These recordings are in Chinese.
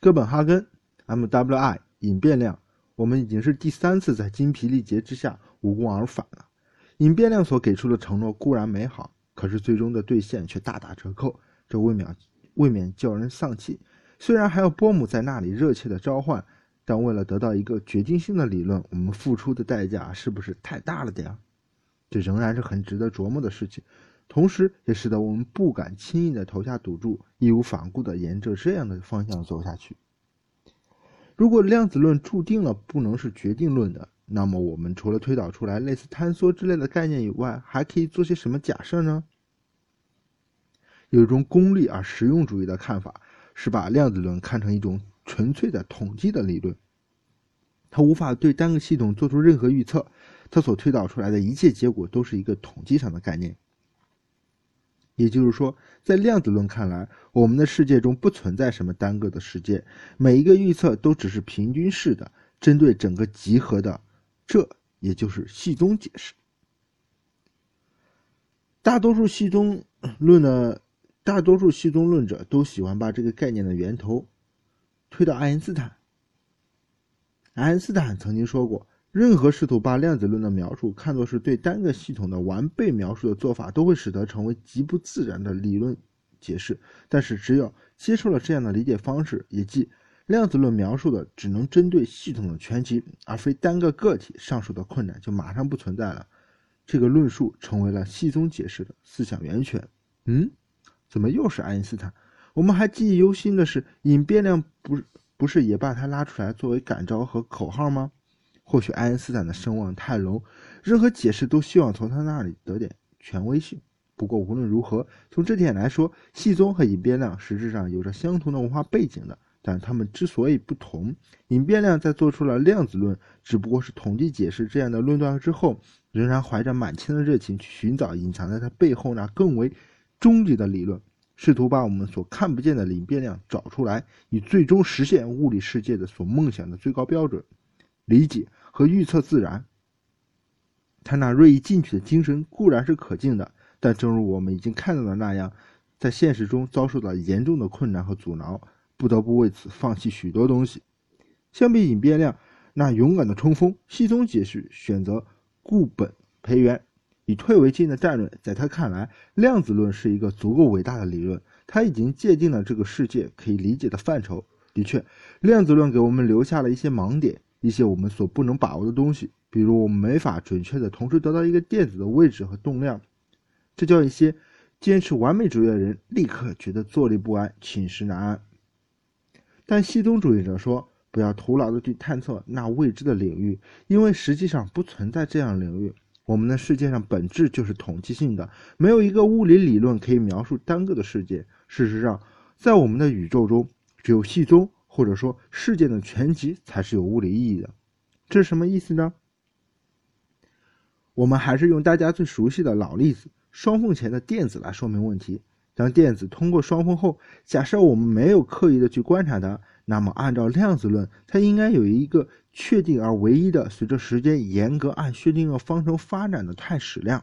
哥本哈根 MWI 隐变量，我们已经是第三次在精疲力竭之下无功而返了。隐变量所给出的承诺固然美好，可是最终的兑现却大打折扣，这未免未免叫人丧气。虽然还有波姆在那里热切的召唤，但为了得到一个决定性的理论，我们付出的代价是不是太大了点？这仍然是很值得琢磨的事情。同时，也使得我们不敢轻易的投下赌注，义无反顾的沿着这样的方向走下去。如果量子论注定了不能是决定论的，那么我们除了推导出来类似坍缩之类的概念以外，还可以做些什么假设呢？有一种功利而实用主义的看法，是把量子论看成一种纯粹的统计的理论，它无法对单个系统做出任何预测，它所推导出来的一切结果都是一个统计上的概念。也就是说，在量子论看来，我们的世界中不存在什么单个的世界，每一个预测都只是平均式的，针对整个集合的。这也就是系宗解释。大多数系宗论的大多数系宗论者都喜欢把这个概念的源头推到爱因斯坦。爱因斯坦曾经说过。任何试图把量子论的描述看作是对单个系统的完备描述的做法，都会使得成为极不自然的理论解释。但是，只有接受了这样的理解方式，也即量子论描述的只能针对系统的全集，而非单个个体，上述的困难就马上不存在了。这个论述成为了系宗解释的思想源泉。嗯，怎么又是爱因斯坦？我们还记忆犹新的是，隐变量不不是也把它拉出来作为感召和口号吗？或许爱因斯坦的声望太隆，任何解释都希望从他那里得点权威性。不过无论如何，从这点来说，细宗和隐变量实质上有着相同的文化背景的。但他们之所以不同，隐变量在做出了量子论只不过是统计解释这样的论断之后，仍然怀着满腔的热情去寻找隐藏在它背后那更为终极的理论，试图把我们所看不见的隐变量找出来，以最终实现物理世界的所梦想的最高标准——理解。和预测自然，他那锐意进取的精神固然是可敬的，但正如我们已经看到的那样，在现实中遭受到严重的困难和阻挠，不得不为此放弃许多东西。相比隐变量那勇敢的冲锋，西宗解释选择固本培元，以退为进的战略。在他看来，量子论是一个足够伟大的理论，他已经界定了这个世界可以理解的范畴。的确，量子论给我们留下了一些盲点。一些我们所不能把握的东西，比如我们没法准确的同时得到一个电子的位置和动量，这叫一些坚持完美主义的人立刻觉得坐立不安、寝食难安。但系宗主义者说，不要徒劳的去探测那未知的领域，因为实际上不存在这样领域。我们的世界上本质就是统计性的，没有一个物理理论可以描述单个的世界。事实上，在我们的宇宙中，只有系宗。或者说，事件的全集才是有物理意义的，这是什么意思呢？我们还是用大家最熟悉的老例子——双缝前的电子来说明问题。当电子通过双缝后，假设我们没有刻意的去观察它，那么按照量子论，它应该有一个确定而唯一的、随着时间严格按薛定谔方程发展的态矢量。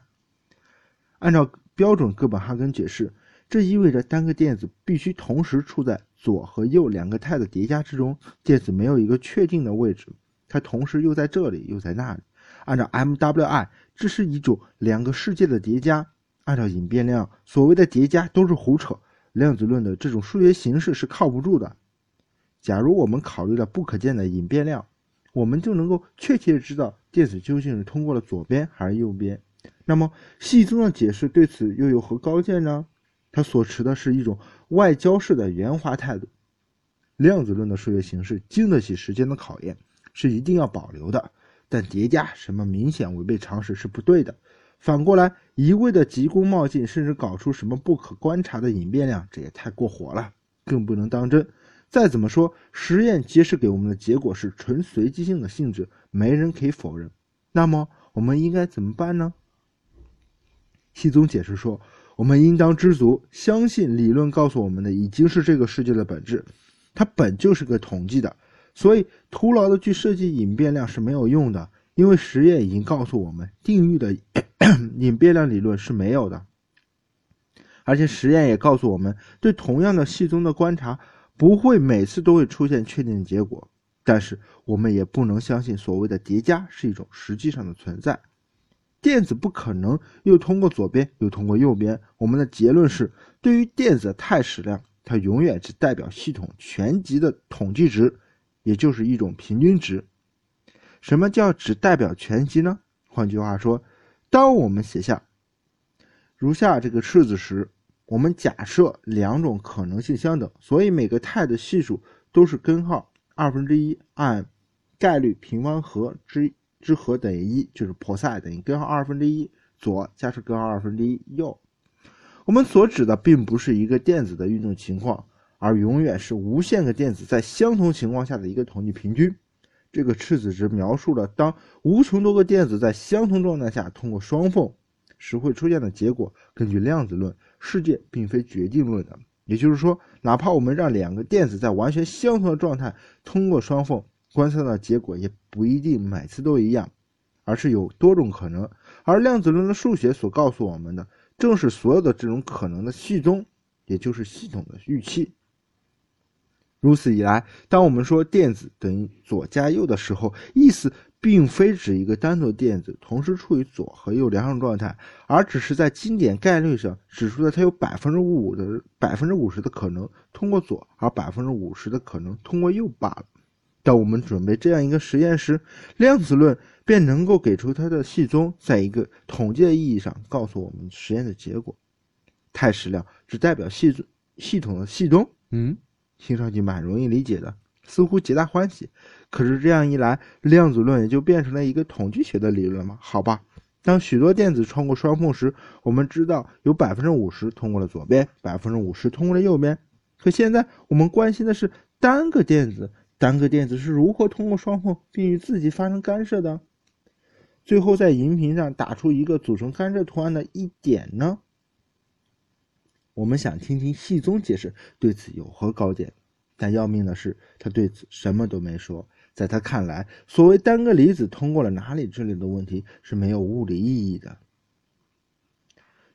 按照标准哥本哈根解释，这意味着单个电子必须同时处在。左和右两个态的叠加之中，电子没有一个确定的位置，它同时又在这里又在那里。按照 MWI，这是一种两个世界的叠加。按照隐变量，所谓的叠加都是胡扯。量子论的这种数学形式是靠不住的。假如我们考虑了不可见的隐变量，我们就能够确切的知道电子究竟是通过了左边还是右边。那么细宗的解释对此又有何高见呢？他所持的是一种外交式的圆滑态度。量子论的数学形式经得起时间的考验，是一定要保留的。但叠加什么明显违背常识是不对的。反过来，一味的急功冒进，甚至搞出什么不可观察的隐变量，这也太过火了，更不能当真。再怎么说，实验揭示给我们的结果是纯随机性的性质，没人可以否认。那么，我们应该怎么办呢？西宗解释说。我们应当知足，相信理论告诉我们的已经是这个世界的本质，它本就是个统计的，所以徒劳的去设计隐变量是没有用的，因为实验已经告诉我们，定域的 隐变量理论是没有的，而且实验也告诉我们，对同样的系宗的观察，不会每次都会出现确定的结果。但是我们也不能相信所谓的叠加是一种实际上的存在。电子不可能又通过左边又通过右边。我们的结论是，对于电子的态矢量，它永远只代表系统全集的统计值，也就是一种平均值。什么叫只代表全集呢？换句话说，当我们写下如下这个式子时，我们假设两种可能性相等，所以每个态的系数都是根号。二分之一按概率平方和之之和等于一，就是 psi 等于根号二分之一左加上根号二分之一右。我们所指的并不是一个电子的运动情况，而永远是无限个电子在相同情况下的一个统计平均。这个赤子值描述了当无穷多个电子在相同状态下通过双缝时会出现的结果。根据量子论，世界并非决定论的。也就是说，哪怕我们让两个电子在完全相同的状态通过双缝观测到的结果，也不一定每次都一样，而是有多种可能。而量子论的数学所告诉我们的，正是所有的这种可能的系宗，也就是系统的预期。如此一来，当我们说电子等于左加右的时候，意思。并非指一个单独电子同时处于左和右两种状态，而只是在经典概率上指出了它有百分之五的百分之五十的可能通过左，而百分之五十的可能通过右罢了。当我们准备这样一个实验时，量子论便能够给出它的系宗，在一个统计的意义上告诉我们实验的结果。态矢量只代表系系统的系宗，嗯，听上去蛮容易理解的，似乎皆大欢喜。可是这样一来，量子论也就变成了一个统计学的理论吗？好吧，当许多电子穿过双缝时，我们知道有百分之五十通过了左边，百分之五十通过了右边。可现在我们关心的是单个电子，单个电子是如何通过双缝并与自己发生干涉的？最后在荧屏上打出一个组成干涉图案的一点呢？我们想听听细宗解释对此有何高见，但要命的是，他对此什么都没说。在他看来，所谓单个离子通过了哪里之类的问题是没有物理意义的。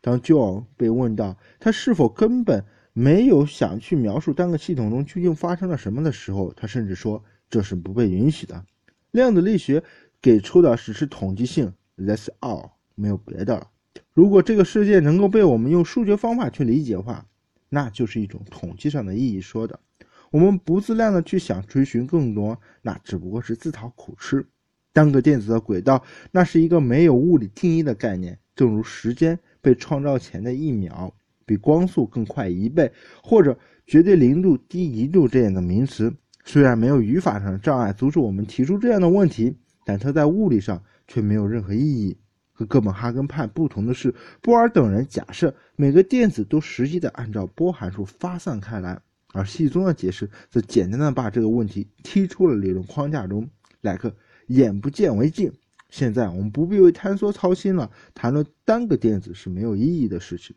当 John 被问到他是否根本没有想去描述单个系统中究竟发生了什么的时候，他甚至说这是不被允许的。量子力学给出的只是统计性，That's all，没有别的了。如果这个世界能够被我们用数学方法去理解的话，那就是一种统计上的意义说的。我们不自量的去想追寻更多，那只不过是自讨苦吃。单个电子的轨道，那是一个没有物理定义的概念，正如时间被创造前的一秒比光速更快一倍，或者绝对零度低一度这样的名词。虽然没有语法上的障碍阻止我们提出这样的问题，但它在物理上却没有任何意义。和哥本哈根派不同的是，波尔等人假设每个电子都实际的按照波函数发散开来。而系宗的解释则简单的把这个问题踢出了理论框架中，来个眼不见为净。现在我们不必为坍缩操心了，谈论单个电子是没有意义的事情。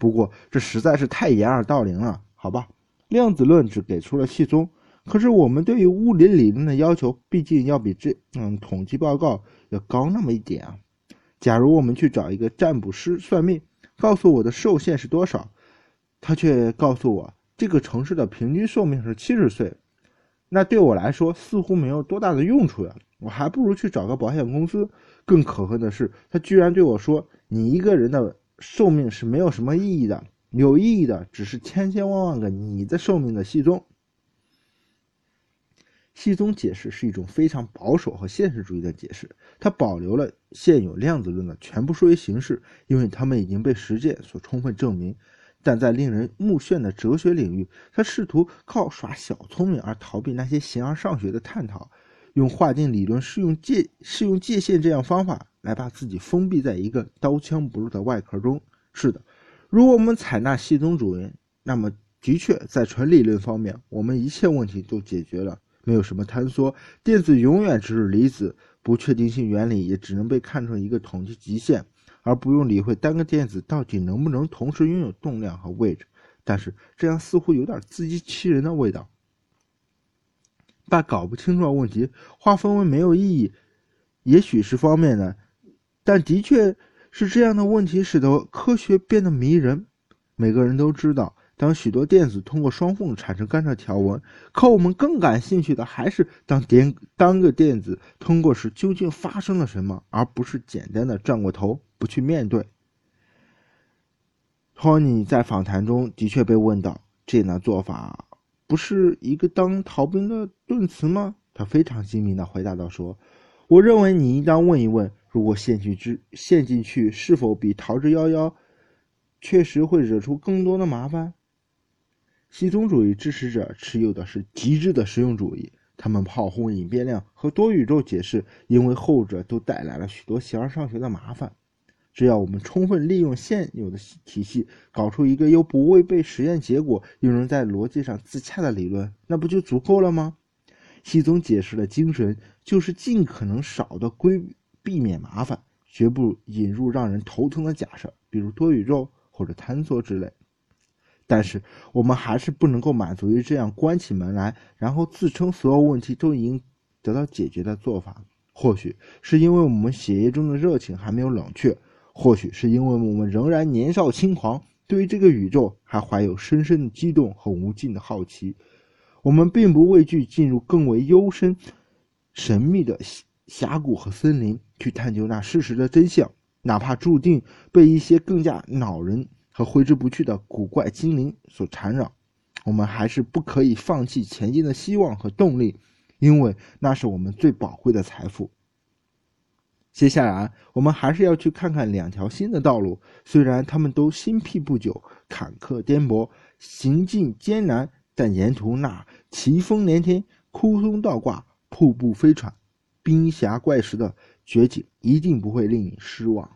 不过这实在是太掩耳盗铃了，好吧？量子论只给出了系宗，可是我们对于物理理论的要求，毕竟要比这嗯统计报告要高那么一点啊。假如我们去找一个占卜师算命，告诉我的寿限是多少，他却告诉我。这个城市的平均寿命是七十岁，那对我来说似乎没有多大的用处呀。我还不如去找个保险公司。更可恨的是，他居然对我说：“你一个人的寿命是没有什么意义的，有意义的只是千千万万个你的寿命的系中。”系中解释是一种非常保守和现实主义的解释，它保留了现有量子论的全部数学形式，因为它们已经被实践所充分证明。但在令人目眩的哲学领域，他试图靠耍小聪明而逃避那些形而上学的探讨，用划定理论适用界适用界限这样方法来把自己封闭在一个刀枪不入的外壳中。是的，如果我们采纳系统主义，那么的确在纯理论方面，我们一切问题都解决了，没有什么坍缩，电子永远只是离子，不确定性原理也只能被看成一个统计极限。而不用理会单个电子到底能不能同时拥有动量和位置，但是这样似乎有点自欺欺人的味道。把搞不清楚的问题划分为没有意义，也许是方面的，但的确是这样的问题使得科学变得迷人。每个人都知道，当许多电子通过双缝产生干涉条纹，可我们更感兴趣的还是当电当个电子通过时究竟发生了什么，而不是简单的转过头不去面对。托尼在访谈中的确被问到这样的做法不是一个当逃兵的盾词吗？他非常精明地回答道：“说，我认为你应当问一问，如果陷进之陷进去，是否比逃之夭夭，确实会惹出更多的麻烦。”系统主义支持者持有的是极致的实用主义，他们炮轰隐变量和多宇宙解释，因为后者都带来了许多形而上学的麻烦。只要我们充分利用现有的体系，搞出一个又不违背实验结果，又能在逻辑上自洽的理论，那不就足够了吗？系统解释的精神就是尽可能少的规避免麻烦，绝不引入让人头疼的假设，比如多宇宙或者坍缩之类。但是我们还是不能够满足于这样关起门来，然后自称所有问题都已经得到解决的做法。或许是因为我们血液中的热情还没有冷却。或许是因为我们仍然年少轻狂，对于这个宇宙还怀有深深的激动和无尽的好奇，我们并不畏惧进入更为幽深、神秘的峡谷和森林，去探究那事实的真相，哪怕注定被一些更加恼人和挥之不去的古怪精灵所缠绕，我们还是不可以放弃前进的希望和动力，因为那是我们最宝贵的财富。接下来，我们还是要去看看两条新的道路。虽然他们都新辟不久，坎坷颠簸，行进艰难，但沿途那奇峰连天、枯松倒挂、瀑布飞喘、冰峡怪石的绝景，一定不会令你失望。